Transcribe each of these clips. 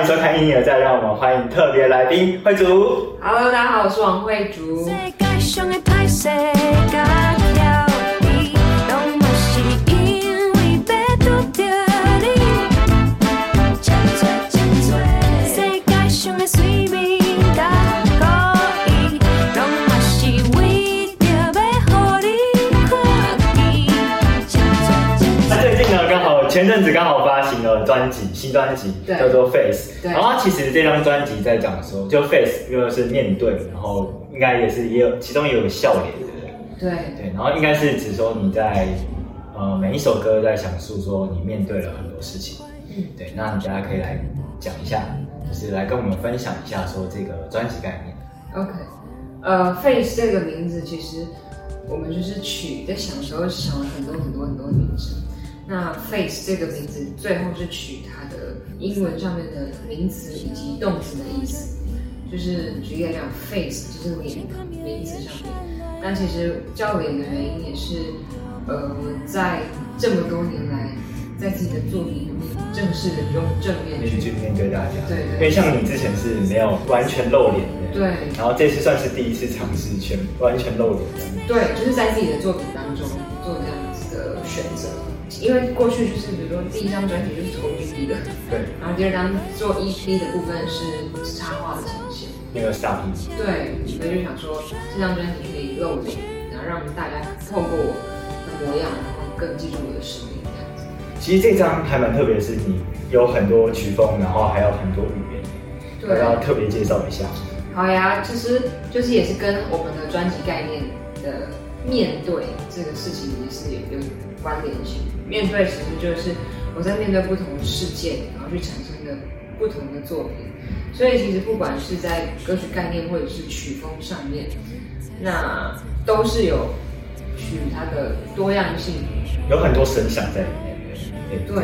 迎收看《音乐，再》，让我们欢迎特别来宾慧竹。Hello，大家好，我是王慧竹。专辑，新专辑叫做《Face》。对然后其实这张专辑在讲说，就 Face 因为是面对，然后应该也是也有其中也有笑脸，对不对？然后应该是指说你在呃每一首歌在讲述说你面对了很多事情。嗯对，那你大家可以来讲一下，就是来跟我们分享一下说这个专辑概念。OK，呃，Face 这个名字其实我们就是取在想的时候想了很多很多很多名称。那 Face 这个名字最后是取它的英文上面的名词以及动词的意思，就是举例来讲，Face 就是脸，名词上面。那其实叫脸的原因也是，呃，我在这么多年来，在自己的作品里面正式的用正面去去去面对大家，对对因为像你之前是没有完全露脸的，对然后这次算是第一次尝试全完全露脸的，对，就是在自己的作品当中。因为过去就是比如说第一张专辑就是做 OGD 的，对，然后第二张做 EP 的部分是插画的呈现。那个 Star P，对，所以就想说这张专辑可以露脸，然后让大家透过我的模样，然后更记住我的声音这样子。其实这张还蛮特别，是你有很多曲风，然后还有很多语言，对我要特别介绍一下。好呀，其实就是也是跟我们的专辑概念的面对这个事情也是有有关联性。面对其实就是我在面对不同的事件，然后去产生的不同的作品。所以其实不管是在歌曲概念或者是曲风上面，那都是有取它的多样性。有很多声响在里面，对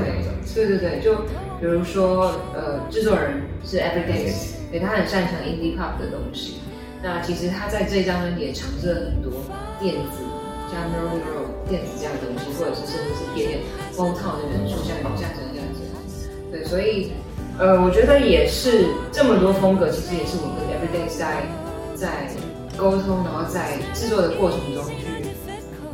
对对对对，就比如说呃，制作人是 Everydays，对他很擅长 indie pop 的东西。那其实他在这张专辑也尝试了很多电子加 neuro neuro 电子这样的东西，或者是甚至是一点点风套的元素，像这样子这样子。对，所以呃，我觉得也是这么多风格，其实也是我跟 Everyday 在在沟通，然后在制作的过程中去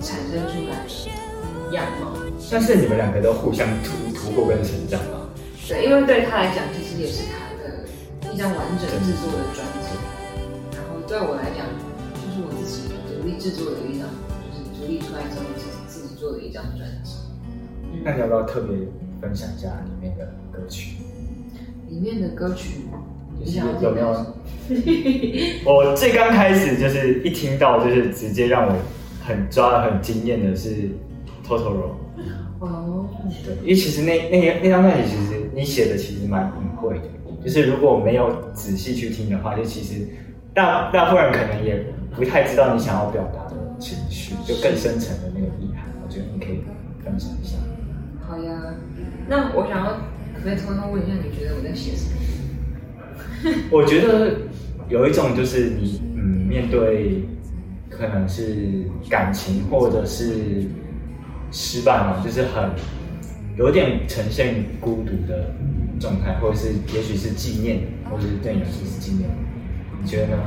产生出来的样貌。但是你们两个都互相突突破跟成长嘛，对，因为对他来讲，其实也是他的一张完整制作的专辑。然后对我来讲，就是我自己独立制作的一张，立出来之后自己自己做的一张专辑。那你要不要特别分享一下里面的歌曲？里面的歌曲，就是有没有听？我最刚开始就是一听到，就是直接让我很抓很惊艳的是 Totoro。哦，对，因为其实那那那张专辑其实你写的其实蛮隐晦的，就是如果没有仔细去听的话，就其实大大部分人可能也不太知道你想要表达的情绪，就更深层的那个意涵。我觉得你可以分享一下。好呀。那我想要可不可以偷偷问一下，你觉得我在写什么？我觉得有一种就是你嗯面对可能是感情或者是失败嘛，就是很有点呈现孤独的状态，或者是也许是纪念，或者是对你来说是纪念，你觉得呢？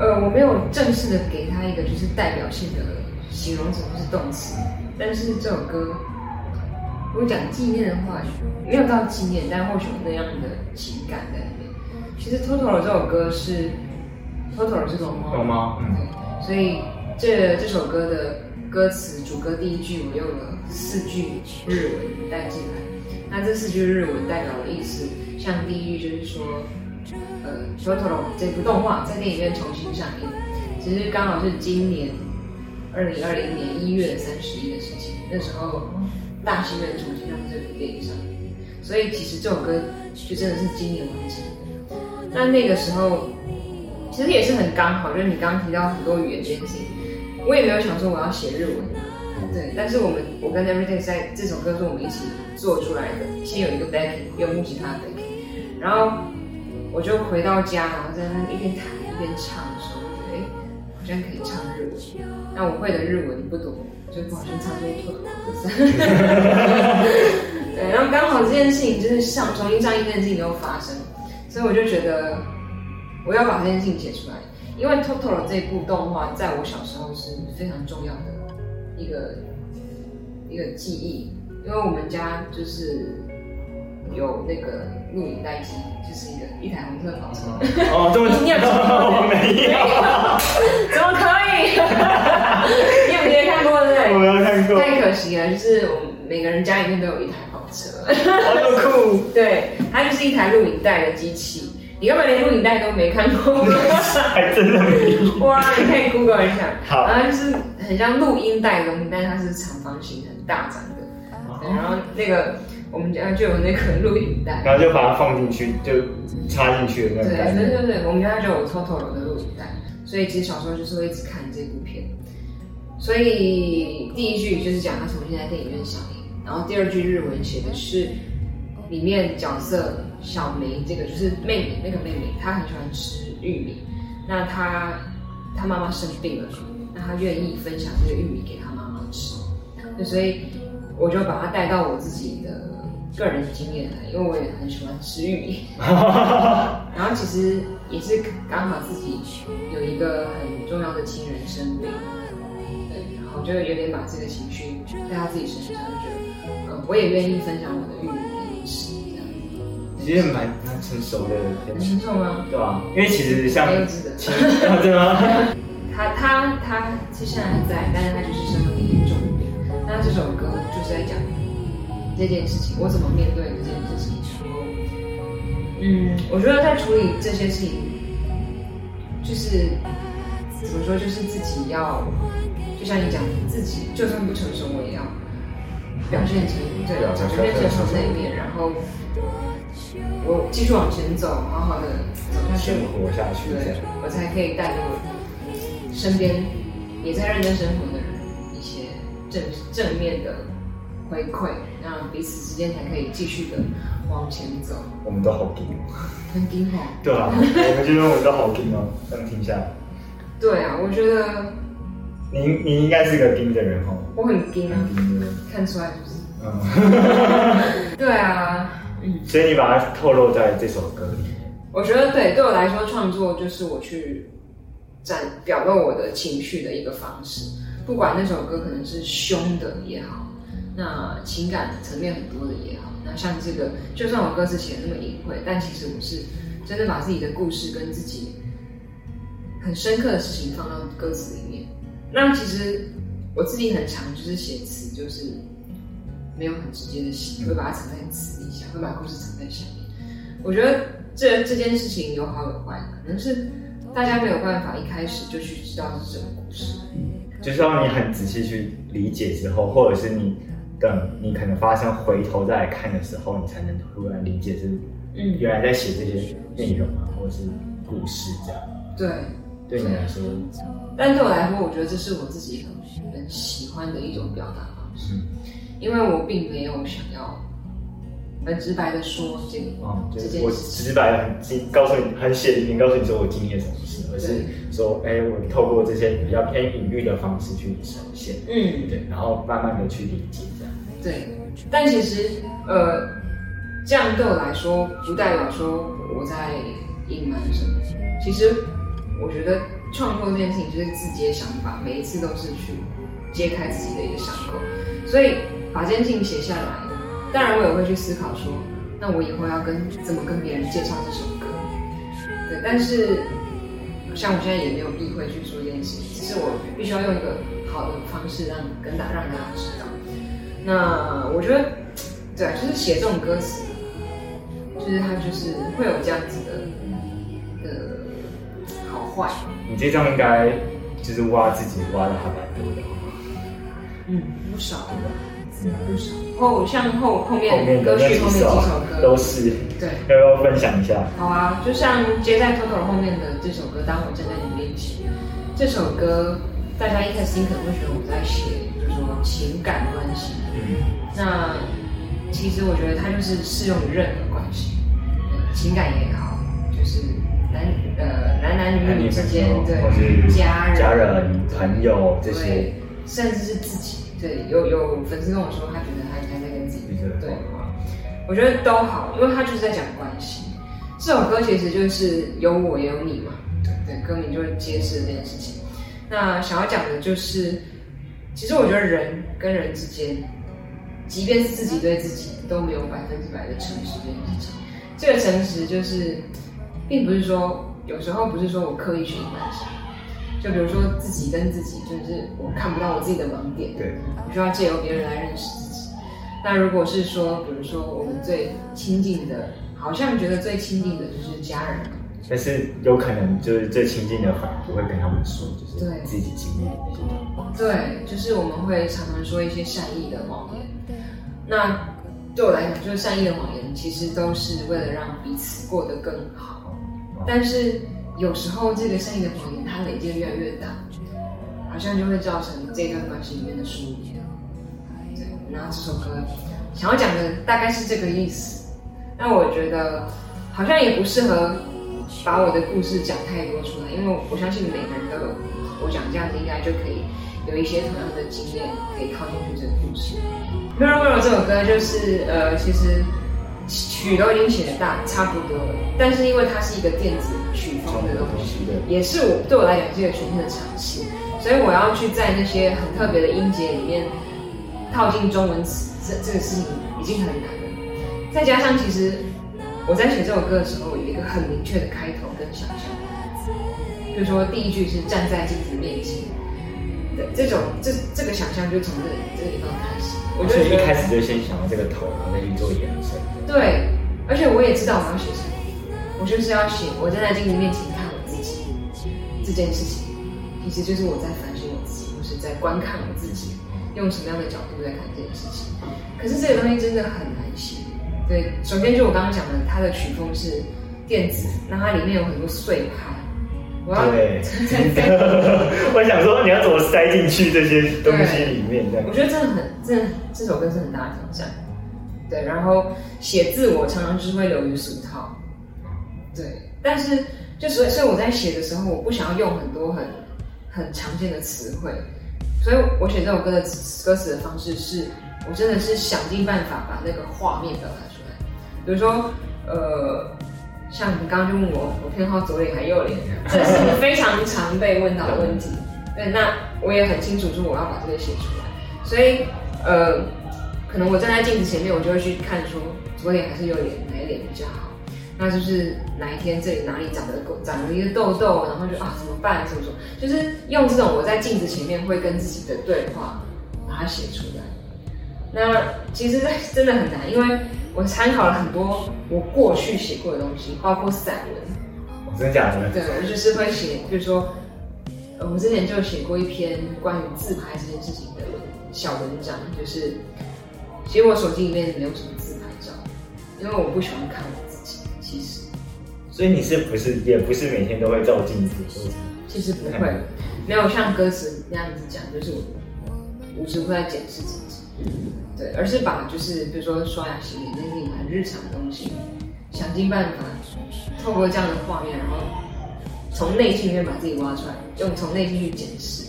呃，我没有正式的给他一个就是代表性的形容词或是动词，但是这首歌，如果讲纪念的话，没有到纪念，但或许有那样的情感在里面。其实《Totoro》这首歌是《Totoro》是龙猫，龙猫嗯对，所以这这首歌的歌词主歌第一句我用了四句日文带进来，那这四句日文代表的意思，像第一句就是说。呃，《Totoro》这部动画在电影院重新上映，其实刚好是今年二零二零年一月三十一的事情。那时候大戏院重新让这部电影上映，所以其实这首歌就真的是今年完成的。那那个时候其实也是很刚好，就是你刚刚提到很多语言这件事情，我也没有想说我要写日文，对，但是我们我跟 Everyday 在这首歌是我们一起做出来的，先有一个 backing，有木吉他 backing，然后。我就回到家，然后在那一边弹一边唱的时候，我觉得哎，好像可以唱日文。那我会的日文不多，就不小心唱出一坨坨歌声。对，然后刚好这件事情就是上重新上映这件事情又发生，所以我就觉得我要把这件事情写出来，因为 Totoro 这部动画在我小时候是非常重要的一个一个记忆，因为我们家就是有那个录影带机，就是一个一台红色跑车。哦，这么 你有看过我没有，怎么可以？你有没有看过对不 我没？有看过，太可惜了，就是我们每个人家里面都有一台跑车。好有酷，对，它就是一台录影带的机器。你根本连录影带都没看过吗？还真的没有。哇，你可以 Google 一下。好然后就是很像录音带的东西，但是它是长方形、很大张的。然后那个我们家就有那个录影带。然后就把它放进去，就插进去的那种对。对对对，我们家就有 Totoro 的录影带，所以其实小时候就是会一直看这部片。所以第一句就是讲他重新在电影院上映，然后第二句日文写的是里面角色小梅这个就是妹妹那个妹妹，她很喜欢吃玉米，那她她妈妈生病了，那她愿意分享这个玉米给她妈妈吃，对所以我就把它带到我自己的个人经验来，因为我也很喜欢吃玉米。然后其实也是刚好自己有一个很重要的亲人生病，对，然后就有点把这个情绪带到自己身上，就觉得，呃，我也愿意分享我的玉米给你吃，这样其实蛮蛮成熟的，很成熟吗？对啊？因为其实像没有值得。他他他是现在还在，但是他就是生了一点重病。那这首歌就是在讲这件事情，我怎么面对这件事情。然后，嗯，我觉得在处理这些事情，就是怎么说，就是自己要，就像你讲，自己就算不成熟，我也要表现成对，表现成熟那一面，然后我继续往前走，好好的走下去生。活下去对。，我才可以带给我身边也在认真生活的人一些正正面的回馈，让彼此之间才可以继续的往前走。我们都好硬，很顶吼。对啊，我们这边我们都好硬哦。这样听下来，对啊，我觉得你你应该是个硬的人哦，我很顶啊。看出来就是。嗯，对啊，嗯，所以你把它透露在这首歌里面。我觉得对，对我来说，创作就是我去展表露我的情绪的一个方式。不管那首歌可能是凶的也好，那情感层面很多的也好，那像这个，就算我歌词写的那么隐晦，但其实我是真的把自己的故事跟自己很深刻的事情放到歌词里面。那其实我自己很常就是写词，就是没有很直接的写，会把它藏在词底下，会把故事藏在下面。我觉得这这件事情有好有坏，可能是大家没有办法一开始就去知道是什么故事。就是让你很仔细去理解之后，或者是你等你可能发生回头再来看的时候，你才能突然理解是嗯，原来在写这些内容啊，或者是故事这样。对。对你来说，但对我来说，我觉得这是我自己很很喜欢的一种表达方式，嗯，因为我并没有想要很直白的说这个嗯，就是我。直白的很经告诉你，很血淋淋告诉你说我经历了什么事，而是说，哎，我透过这些比较偏隐喻的方式去呈现，嗯，对，然后慢慢的去理解。对。但其实，呃，这样对我来说，不代表说我在隐瞒什么。其实，我觉得创作这件事情就是自己的想法，每一次都是去揭开自己的一个伤口。所以把这件事情写下来，当然我也会去思考说，那我以后要跟怎么跟别人介绍这首歌。对，但是像我现在也没有避讳去说这件事情，只是我必须要用一个好的方式让跟大让大家知道。那我觉得，对啊，就是写这种歌词，就是它就是会有这样子的的好坏。你这张应该就是挖自己挖的还蛮多的，嗯，不少的，不少。后像后后后面歌序后面几首首歌都是，对。要不要分享一下？好啊，就像接在 Toto 后面的这首歌《当我站在你面前》，这首歌大家一开始听可能会觉得我在写，情感关系。嗯，那其实我觉得它就是适用于任何关系，情感也好，就是男呃男男女女之间，对家人、家人、朋友这些对，，甚至是自己。对，有有粉丝跟我说，他觉得他他在跟自己对对话，我觉得都好，因为他就是在讲关系。这首歌其实就是有我也有你嘛，对，歌名就是揭示了这件事情。那想要讲的就是，其实我觉得人跟人之间，即便是自己对自己都没有百分之百的诚实这件事情。这个诚实就是，并不是说有时候不是说我刻意去隐瞒什么，就比如说自己跟自己，就是我看不到我自己的盲点，对，我需要借由别人来认识自己。那如果是说，比如说我们最亲近的，好像觉得最亲近的就是家人，但是有可能就是最亲近的反而不会跟他们说，就是对自己经历的那些。对，就是我们会常常说一些善意的谎言。那对我来讲，就是善意的谎言，其实都是为了让彼此过得更好。但是有时候这个善意的谎言，它累积得越来越大，好像就会造成这段关系里面的疏离。对，然后这首歌想要讲的大概是这个意思。那我觉得好像也不适合把我的故事讲太多出来，因为我相信每个人都有，我讲这样子应该就可以有一些同样的经验可以套进去这个故事。《Mirror Mirror》这首歌就是呃，其实曲都已经写的大差不多了，但是因为它是一个电子曲风的东西，的，也是我对我来讲是一个全新的尝试，所以我要去在那些很特别的音节里面套进中文词，这这个事情已经很难了。再加上其实我在写这首歌的时候，很明确的开头跟想象，比如说第一句是站在镜子面前，对，这种这这个想象就从这里这个地方开始，我就一开始就先想到这个头，然后再去做延伸。对，而且我也知道我要写什么，我就是要写我站在镜子面前看我自己这件事情，其实就是我在反省我自己，我是在观看我自己，用什么样的角度在看这件事情。可是这个东西真的很难写。对，首先就我刚刚讲的，它的曲风是电子，那它里面有很多碎拍，我要 我想说你要怎么塞进去这些东西里面，这样。我觉得真的很，真的这首歌是很大的挑战。对，然后写字我常常就是会流于俗套，对，但是就所以所以我在写的时候，我不想要用很多很很常见的词汇，所以我写这首歌的歌词的方式是，我真的是想尽办法把那个画面表达出来，比如说呃。像你刚刚就问我，我偏好左脸还右脸，这是 非常常被问到的问题。对，那我也很清楚说我要把这个写出来，所以呃，可能我站在镜子前面，我就会去看说左脸还是右脸，哪一脸比较好。那就是哪一天这里哪里长了个长了一个痘痘，然后就啊怎么办？怎么说？就是用这种我在镜子前面会跟自己的对话，把它写出来。那其实真的很难，因为我参考了很多我过去写过的东西，包括散文。哦真的假的？对，我就是会写，比如说，呃我之前就写过一篇关于自拍这件事情的文小文章，就是其实我手机里面没有什么自拍照，因为我不喜欢看我自己。其实所以你是不是也不是每天都会照镜子？其实不会，没有像歌词那样子讲，就是我无时无刻在检视自己，对，而是把就是比如说刷牙洗脸那些很日常的东西，想尽办法透过这样的画面，然后从内心里面把自己挖出来，用从内心去检视，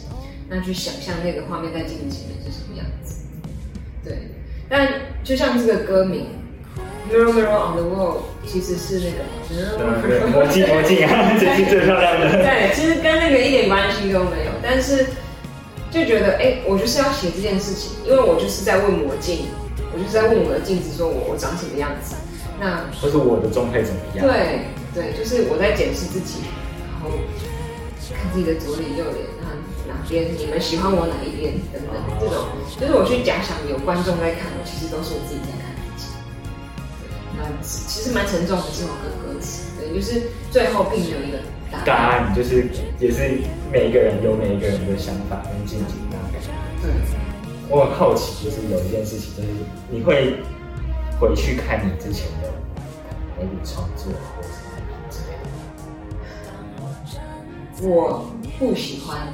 那去想象那个画面在镜子前面是什么样子。对，但就像这个歌名《Mirror Mirror on the Wall》，其实是那个对魔镜魔镜啊，这是最漂亮的。对，其实跟那个一点关系都没有，但是就觉得，哎、我就是要写这件事情，因为我就是在问魔镜，我就是在问我的镜子，说我我长什么样子。那或是我的状态怎么样？对对，就是我在检视自己，然后看自己的左脸、右脸，然后哪边你们喜欢我哪一边等等，这种就是我去假想有观众在看我，其实都是我自己在看自己。对，那其实蛮沉重的这首歌歌词，对，就是最后并没有一个答答案就是也是每一个人有每一个人的想法跟见解那种感觉。对。我很好奇，就是有一件事情，就是你会回去看你之前的台语创作或者什么之类的。我不喜欢，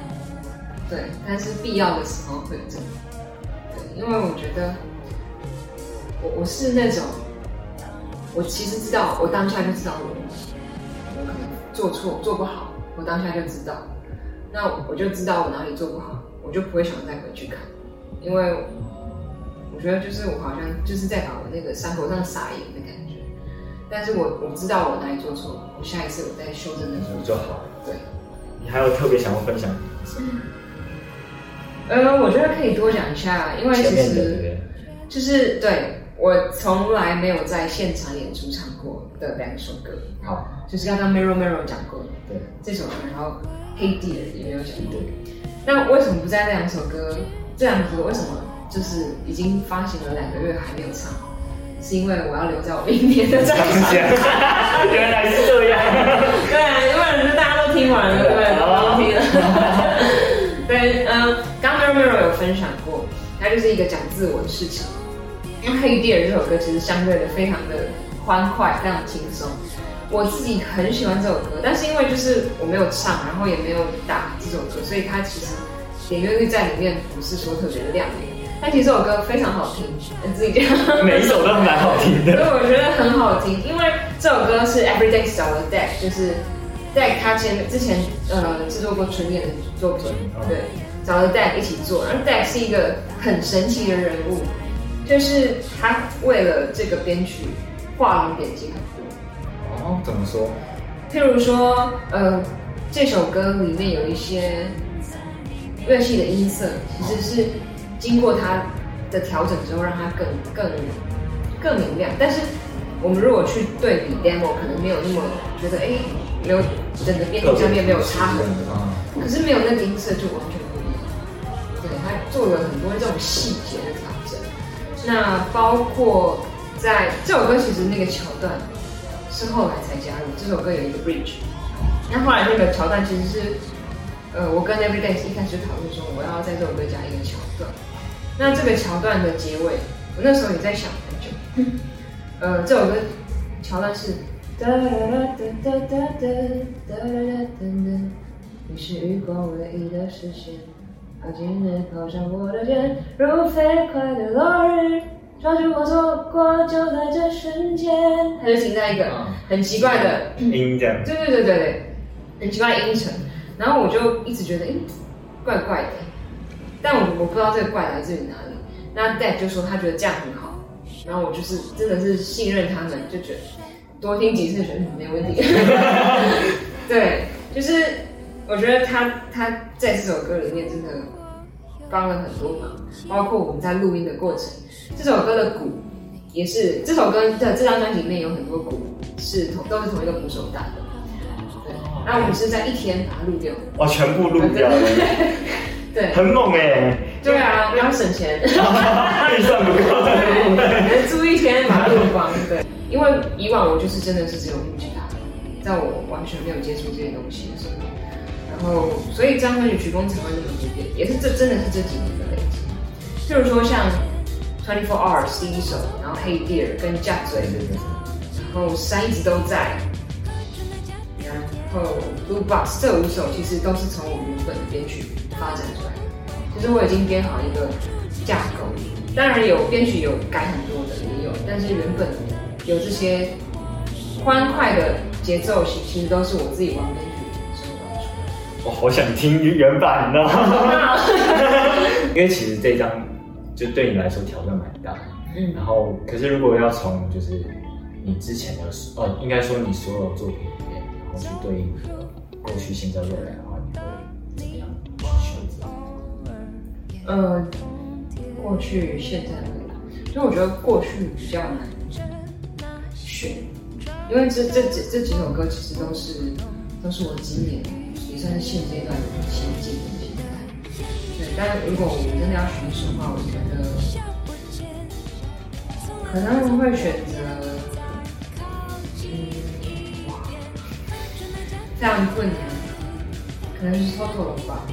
对，但是必要的时候会有这个，对，因为我觉得我我是那种，我其实知道，我当下就知道我我可能做错做不好，我当下就知道，那我就知道我哪里做不好，我就不会想再回去看，因为我觉得就是我好像就是在把我那个伤口上撒盐的感觉。但是我我知道我哪里做错，我下一次我再修正的时候就好。对，你还有特别想要分享呃，我觉得可以多讲一下，因为其实？就是对我从来没有在现场演出唱过的两首歌，好，就是刚刚 Mirror Mirror 讲过的对这首歌，然后黑地也没有讲过。那为什么不在这两首歌？这两首歌为什么就是已经发行了两个月还没有唱？是因为我要留在我明年的专张辑。先，原来是这样。对，因为大家都听完了，对？都听了。对，嗯，刚刚 Mirror 有分享过，它就是一个讲自我的事情。因为《黑地尔》这首歌其实相对的非常的欢快，非常轻松。我自己很喜欢这首歌，但是因为就是我没有唱，然后也没有打这首歌，所以它其实点阅率在里面不是说特别的亮眼。但其实这首歌非常好听，你自己讲。每一首都蛮好听所以的。我觉得很好听，因为这首歌是 Everyday 找的 Deck，就是 Deck 他前之前呃制作过纯演的作品，嗯对，找了 Deck 一起做，然后 Deck 是一个很神奇的人物，就是他为了这个编曲画龙点睛很多。哦，怎么说？譬如说，呃，这首歌里面有一些乐器的音色，其实是经过他的调整之后，让它更更更明亮。但是我们如果去对比 demo，可能没有那么觉得，哎，没有整个编曲上面没有差很多，啊，可是没有那个音色就完全不一样。对，他做了很多这种细节的调整。那包括在这首歌，其实那个桥段是后来才加入。这首歌有一个 bridge，那后来那个桥段其实是，呃，我跟 Everyday 一开始就讨论说，我要在这首歌加一个桥段。那这个桥段的结尾，我那时候也在想很久。呃，这首歌桥段是哒哒哒哒哒哒哒哒，你是余光唯一的视线，靠近日靠上我的肩，如飞快的落日，抓住我错过，就在这瞬间。他就停在一个很奇怪的音这样。对对对对对，很奇怪的音程，然后我就一直觉得，哎，怪怪的，但我我不知道这个怪来自于哪里。那 Dad 就说他觉得这样很好，然后我就是真的是信任他们，就觉得多听几次觉得嗯没问题。对，就是我觉得他他在这首歌里面真的帮了很多忙，包括我们在录音的过程，这首歌的鼓也是这首歌的这张专辑里面有很多鼓是同都是同一个鼓手打的。对，那我们是在一天把它录掉。哇，全部录掉了，对，很猛哎！对啊，然后省钱，预算不够。对，租一天把它录光。对，因为以往我就是真的是只有录吉他，在我完全没有接触这些东西的时候，然后所以张专辑曲风才会那么多变，也是这真的是这几年的累积。譬如说像 Twenty Four Hours 第一首，然后 Hey Dear 跟 j a c k 嘴，然后山一直都在，然后 Blue Box 这五首其实都是从我原本的编曲发展出来的。就是我已经编好一个架构，当然有编曲有改很多的也有，但是原本有这些欢快的节奏，其其实都是我自己玩编曲收到出来我好想听原版的，的。因为其实这张就对你来说挑战蛮大的。嗯然后，可是如果要从就是你之前的哦，应该说你所有作品里面，然后去对应过去、现在、未来的话，你会怎么样去选择？呃，过去、现在、未来，所以我觉得过去比较难选，因为这这几这几首歌其实都是都是我今年也算是现阶段的心境的心态。对，但如果我们真的要选一首的话，我觉得可能会选择，嗯，哇，非常困难，可能是 Toto 吧。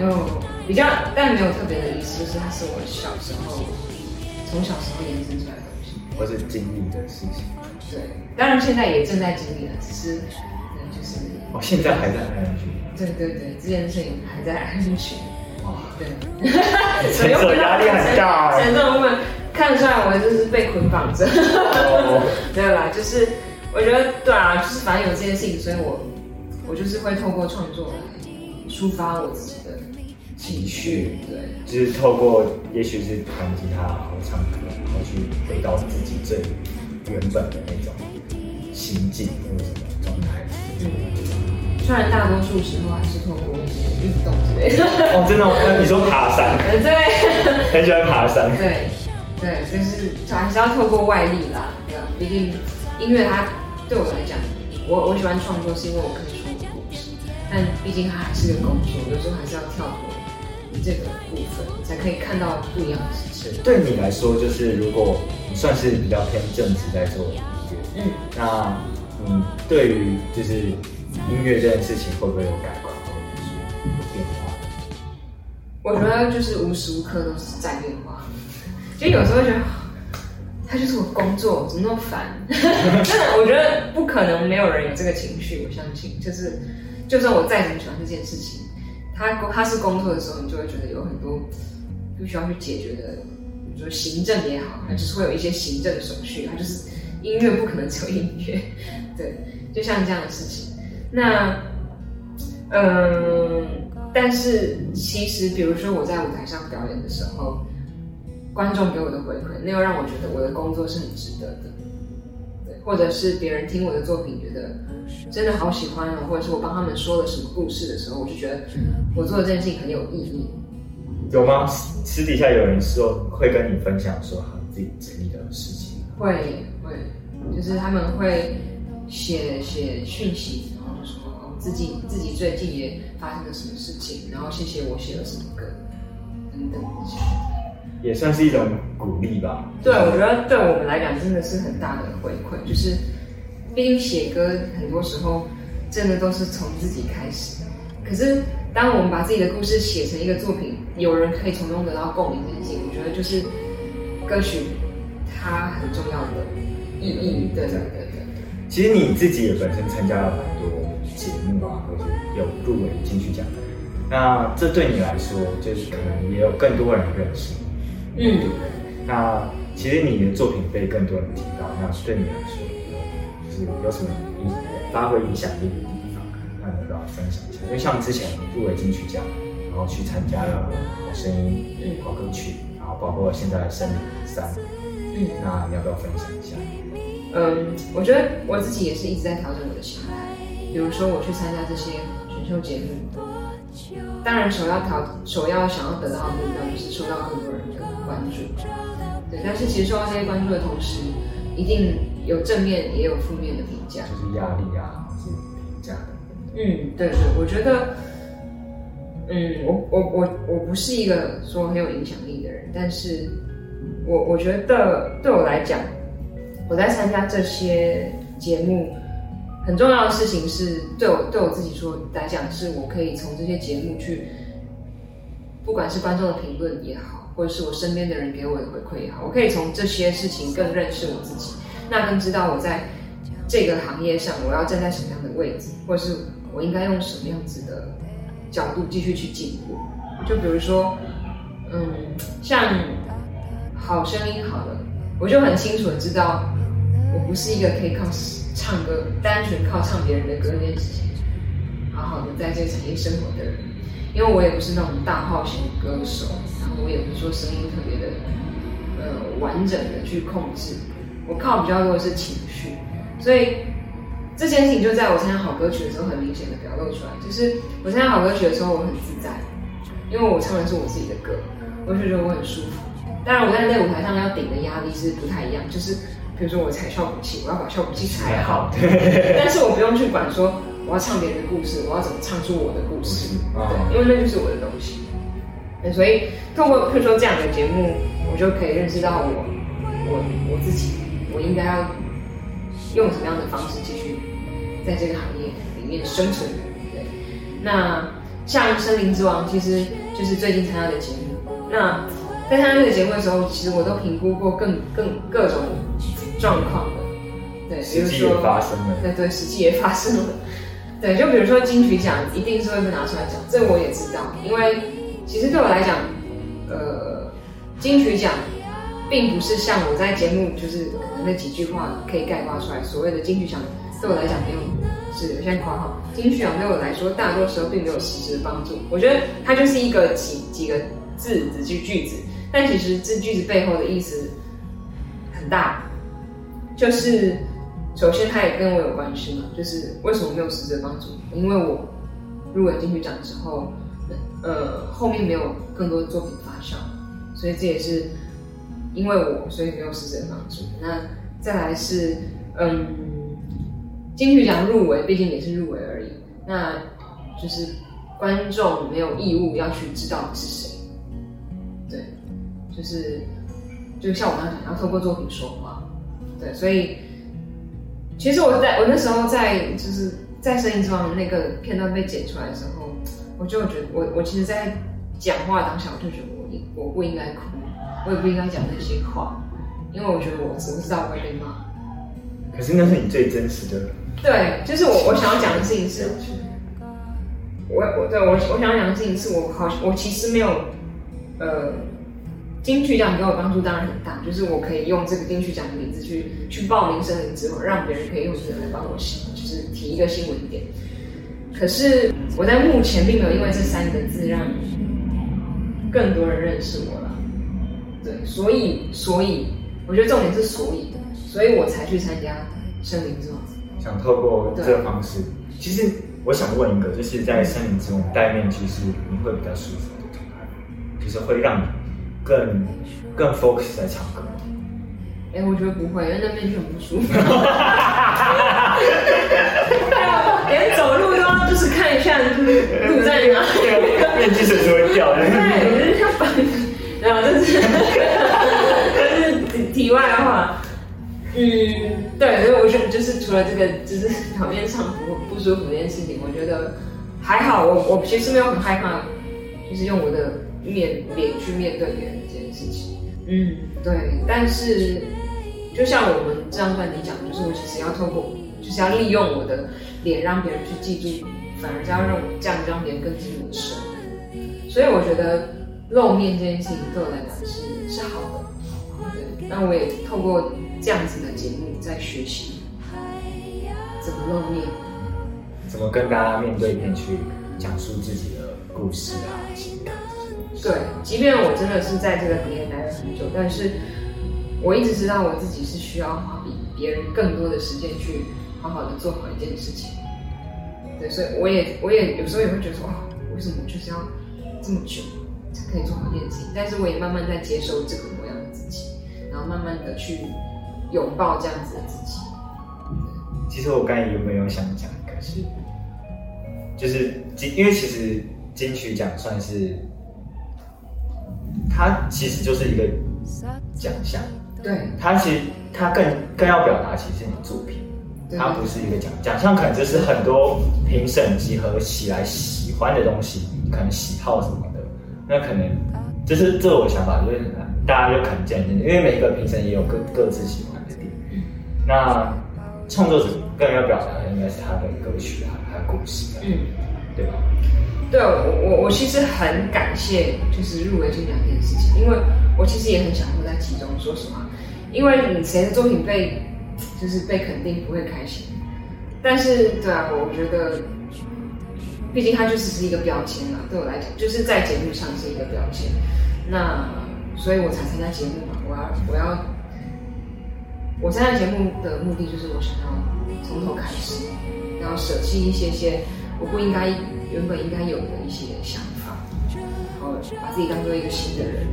有比较，但没有特别的意思，就是它是我小时候从小时候延伸出来的东西。或是经历的事情？对，当然现在也正在经历了，只是嗯就是哦，现在还在 ING。对对对，这件事情还在安全。哇，对，承受压力很大哎。承受我们看得出来，我就是被捆绑着。哦 没有啦，就是我觉得对啊，就是反正有这件事情，所以我我就是会透过创作来抒发我自己的情绪，对，就是透过也许是弹吉他或唱歌，然后去回到自己最原本的那种心境或者什么状态。嗯，虽然大多数时候还是透过一些运动之类的，哦，真的吗？那 你说爬山，呃，对。很喜欢爬山。对，对，就是还是要透过外力啦，毕竟音乐它对我来讲，我我喜欢创作是因为我可以说故事，但毕竟它还是个工作，有时候还是要跳脱这个部分，才可以看到不一样的事情。对你来说，就是如果你算是比较偏正直在做音乐，嗯，那你对于就是音乐这件事情会不会有改观或者是有变化？我觉得就是无时无刻都是在变化，就有时候觉得。他就是我工作，怎么那么烦？真的，我觉得不可能没有人有这个情绪。我相信，就是就算我再怎么喜欢这件事情，他他是工作的时候，你就会觉得有很多不需要去解决的，比如说行政也好，它就是会有一些行政的手续。它就是音乐不可能只有音乐，对，就像这样的事情。那嗯，但是其实，比如说我在舞台上表演的时候。观众给我的回馈，那又让我觉得我的工作是很值得的，对，或者是别人听我的作品觉得真的好喜欢哦，或者是我帮他们说了什么故事的时候，我就觉得我做的这件事情很有意义。有吗？私底下有人说会跟你分享说他自己经历的事情？会会，就是他们会写写讯息，然后就说哦自己自己最近也发生了什么事情，然后谢谢我写了什么歌等等这些。也算是一种鼓励吧。对，我觉得对我们来讲真的是很大的回馈，就是毕竟写歌很多时候真的都是从自己开始。可是当我们把自己的故事写成一个作品，有人可以从中得到共鸣这件事情，我觉得就是歌曲它很重要的意义。对对对对。其实你自己也本身参加了蛮多节目啊，或者有入围金曲奖。那这对你来说，就是可能也有更多人认识。嗯，对不对？那其实你的作品被更多人听到，那对你来说，就是有什么影发挥影响力的地方？那你要不要分享一下？因为像之前入围金曲奖，然后去参加了好声音、好歌曲，然后包括现在的森林三，嗯，那你要不要分享一下？嗯，我觉得我自己也是一直在调整我的心态。比如说我去参加这些选秀节目，当然首要调首要想要得到的目标就是受到更多人的关注，对。但是其实受到这些关注的同时，一定有正面也有负面的评价，就是压力啊，是评价。嗯，对对，我觉得，嗯，我我我我不是一个说很有影响力的人，但是我我觉得对我来讲，我在参加这些节目，很重要的事情是对我对我自己说来讲，是我可以从这些节目去，不管是观众的评论也好，或者是我身边的人给我的回馈也好，我可以从这些事情更认识我自己，那更知道我在这个行业上我要站在什么样的位置，或者是我应该用什么样子的角度继续去进步。就比如说，嗯，像好声音好了，我就很清楚的知道，我不是一个可以靠唱歌，单纯靠唱别人的歌这件事情，好好的在这个产业生活的人，因为我也不是那种大号型歌手，然后我也不是说声音特别的，呃，完整的去控制，我靠比较多的是情绪，所以这件事情就在我参加好歌曲的时候很明显的表露出来，就是我参加好歌曲的时候我很自在，因为我唱的是我自己的歌，我就觉得我很舒服。当然我在那舞台上要顶的压力是不太一样，就是比如说我踩效果器，我要把效果器踩好，但是我不用去管说我要唱别人的故事，我要怎么唱出我的故事，对，因为那就是我的东西。对所以透过譬如说这样的节目，我就可以认识到我我我自己，我应该要用什么样的方式继续在这个行业里面生存。对，那像《森林之王》其实就是最近参加的节目。那在参加这个节目的时候，其实我都评估过更更各种状况的。对，比如实际也说发生了。对对，实际也发生了。对，就比如说金曲奖一定是会被拿出来讲，这我也知道，因为其实对我来讲，呃，金曲奖并不是像我在节目就是可能那几句话可以概括出来，所谓的金曲奖对我来讲没有是，我现在括号，金曲奖对我来说大多时候并没有实质的帮助。我觉得它就是一个几几个字几句句子，但其实这句子背后的意思很大，就是首先它也跟我有关系嘛，就是为什么没有实质帮助？因为我入围金曲奖之后，呃，后面没有更多的作品发酵，所以这也是因为我，所以没有实质帮助。那再来是，嗯，金曲奖入围，毕竟也是入围而已，那就是观众没有义务要去知道你是谁，就是就像我刚刚讲，要透过作品说话，对，所以其实我在我那时候在就是在《声音之王》那个片段被剪出来的时候，我就觉得我我其实，在讲话当下，我就觉得我应我不应该哭，我也不应该讲那些话，因为我觉得我知不知道我会被骂。可是那是你最真实的对，就是我我想要讲的事情是。我我对我我想要讲的事情是我好我其实没有，呃，金曲奖给我帮助当然很大，就是我可以用这个金曲奖的名字去去报名森林之后，让别人可以用这个来帮我写，就是提一个新闻点。可是我在目前并没有因为这三个字让更多人认识我了，对，所以所以我觉得重点是所以，所以我才去参加森林之王。想透过这个方式，其实我想问一个，就是在森林之王戴面具是你会比较舒服的状态，就是会让你更更 focus 在唱歌。哎、我觉得不会，因为那面具很不舒服。连走路都要就是看一下路在哪里。面具随时会掉的。对，就是要绑。然后就是 这是题题外话。嗯，对，所以我觉得就是除了这个就是表面上不不舒服这件事情，我觉得还好。我我其实没有很害怕，就是用我的面脸去面对别人这件事情。嗯，对。但是就像我们这张专辑讲，就是我其实要透过，就是要利用我的脸让别人去记住，反而是要让这样让别人更记住我的生活。所以我觉得露面这件事情对我来讲是是好的。对，那我也透过这样子的节目在学习怎么露面。怎么跟大家面对面去讲述自己的故事啊、情感？对，即便我真的是在这个行业待了很久，但是我一直知道我自己是需要花比别人更多的时间去好好的做好一件事情。对，所以我也我也有时候也会觉得说，哇，为什么就是要这么久才可以做好一件事情？但是我也慢慢在接受这个模样的自己，然后慢慢的去拥抱这样子的自己。其实我刚才原本有想讲一个是，就是金，因为其实金曲奖算是，它其实就是一个奖项，对。它其实它更更要表达其实是你作品，对。它不是一个奖奖项，可能就是很多评审集合起来喜欢的东西，可能喜好什么的，那可能就是这是我想法，就是大家就可能见，因为每个评审也有各各自喜欢的点，那创作者更要表达的应该是他的歌曲啊，他的故事啊，嗯。对吧？对我我我其实很感谢就是入围金奖这件事情，因为我其实也很享受在其中。说实话，因为你谁的作品被就是被肯定不会开心，但是对啊，我觉得，毕竟它就只是一个标签嘛，对我来讲，就是在节目上是一个标签。那所以我才参加节目嘛，我要我要我参加节目的目的就是我想要从头开始，然后舍弃一些些我不应该原本应该有的一些想法，然后把自己当做一个新的人。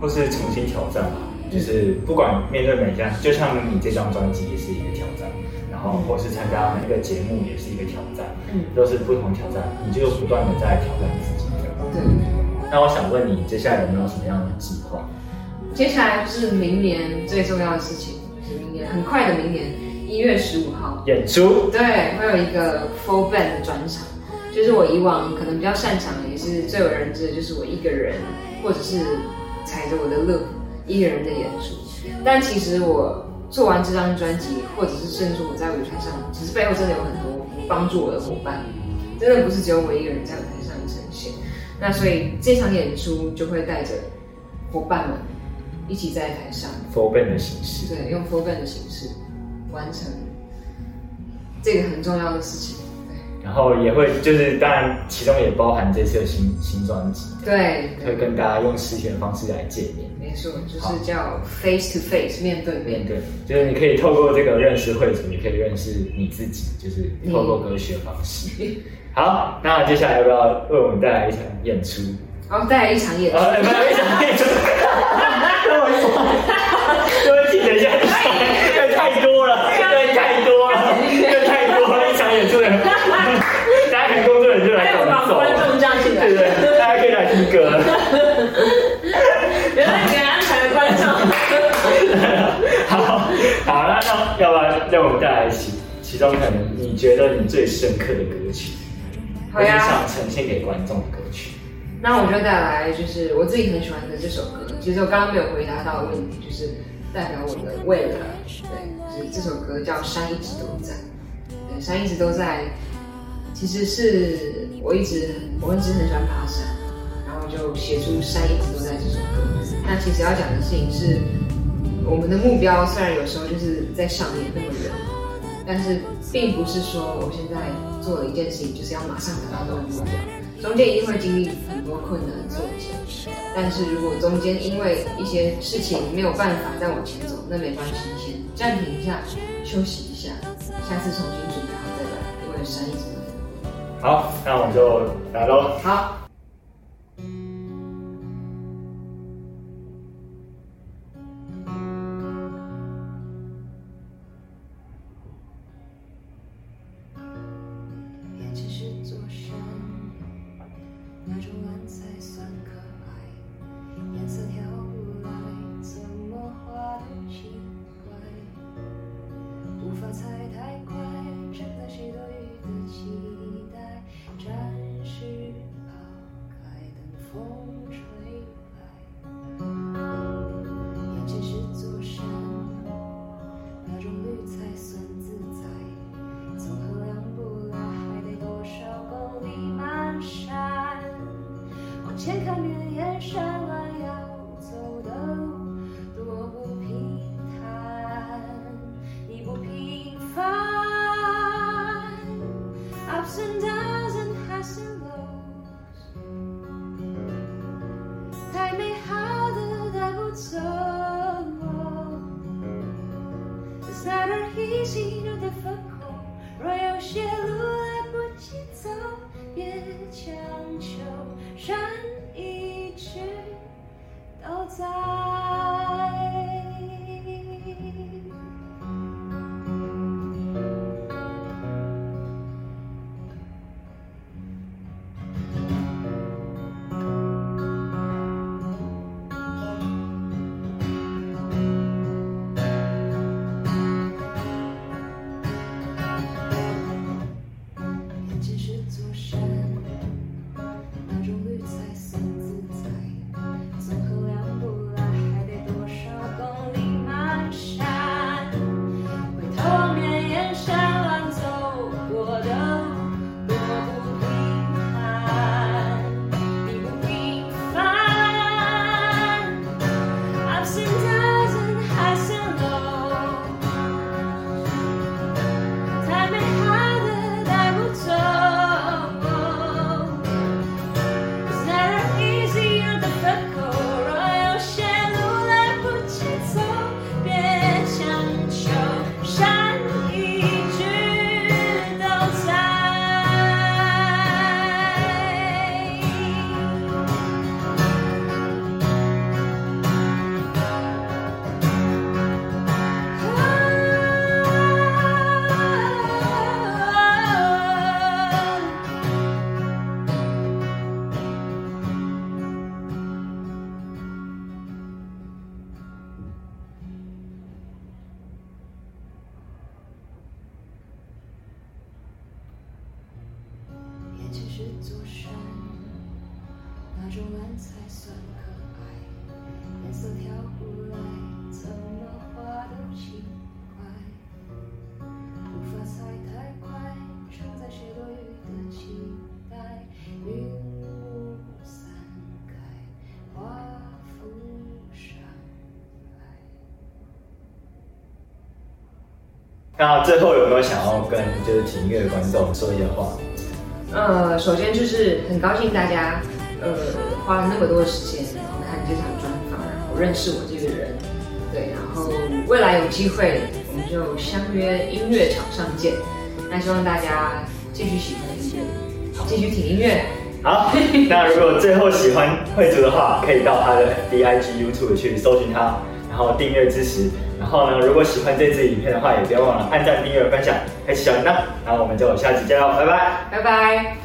或是重新挑战吧，就是不管面对每家，就像你这张专辑也是一个挑战，然后或是参加每个节目也是一个挑战，嗯，都是不同挑战，你就不断的在挑战自己。这样对。那我想问你，接下来有没有什么样的计划？接下来就是明年最重要的事情，就是明年很快的明年一月十五号，演出？对，会有一个 full band 的专场，就是我以往可能比较擅长，也是最为人知的，就是我一个人，或者是踩着我的 loop 一个人的演出。但其实我做完这张专辑，或者是甚至我在舞台上，其实背后真的有很多帮助我的伙伴，真的不是只有我一个人在舞台上呈现。那所以这场演出就会带着伙伴们一起在台上，full band 的形式，对，用 full band 的形式完成这个很重要的事情。然后也会就是当然其中也包含这次的新新专辑，对对，会跟大家用视讯的方式来见面。没错，就是叫 face to face 面对面。对，就是你可以透过这个认识会主，也可以认识你自己，就是透过歌曲的方式。好，那接下来要不要为我们带来一场演出？好带来一场演出，呃，没有一场演出，让我一对不起，等一下，这太多了，这太多了，这太多了，一场演出的，大家可能工作人员就来还有把赶走，观众叫进来对，对，大家可以来听歌了。原来给安排的观众。好，好，那那要不然让我们带来其其中可能你觉得你最深刻的歌曲，或是好呀想呈现给观众的歌曲。那我就带来就是我自己很喜欢的这首歌，其实我刚刚没有回答到的问题，就是代表我的未来。对，就是这首歌叫《山一直都在》。对，山一直都在，其实是我一直我一直很喜欢爬山，然后就写出《山一直都在》这首歌。那其实要讲的事情是，我们的目标虽然有时候就是在上面那么远，但是并不是说我现在做了一件事情就是要马上达到这个目标。中间一定会经历很多困难挫折，但是如果中间因为一些事情没有办法再往前走，那没关系，先暂停一下，休息一下，下次重新准备好再来，因为山一直都在。好，那我们就来喽。好，那最后有没有想要跟就是听音乐的观众说一些话？呃，首先就是很高兴大家呃花了那么多的时间，然后看这场专访，然后认识我这个人，对，然后未来有机会我们就相约音乐场上见。那希望大家继续喜欢音乐，继续听音乐。好，那如果最后喜欢惠竹的话，可以到他的 D I G YouTube 去搜寻他，然后订阅支持。然后呢，如果喜欢这支影片的话，也不要忘了按赞、订阅、分享，开启小铃铛。那我们就下期见喽，拜拜。拜拜。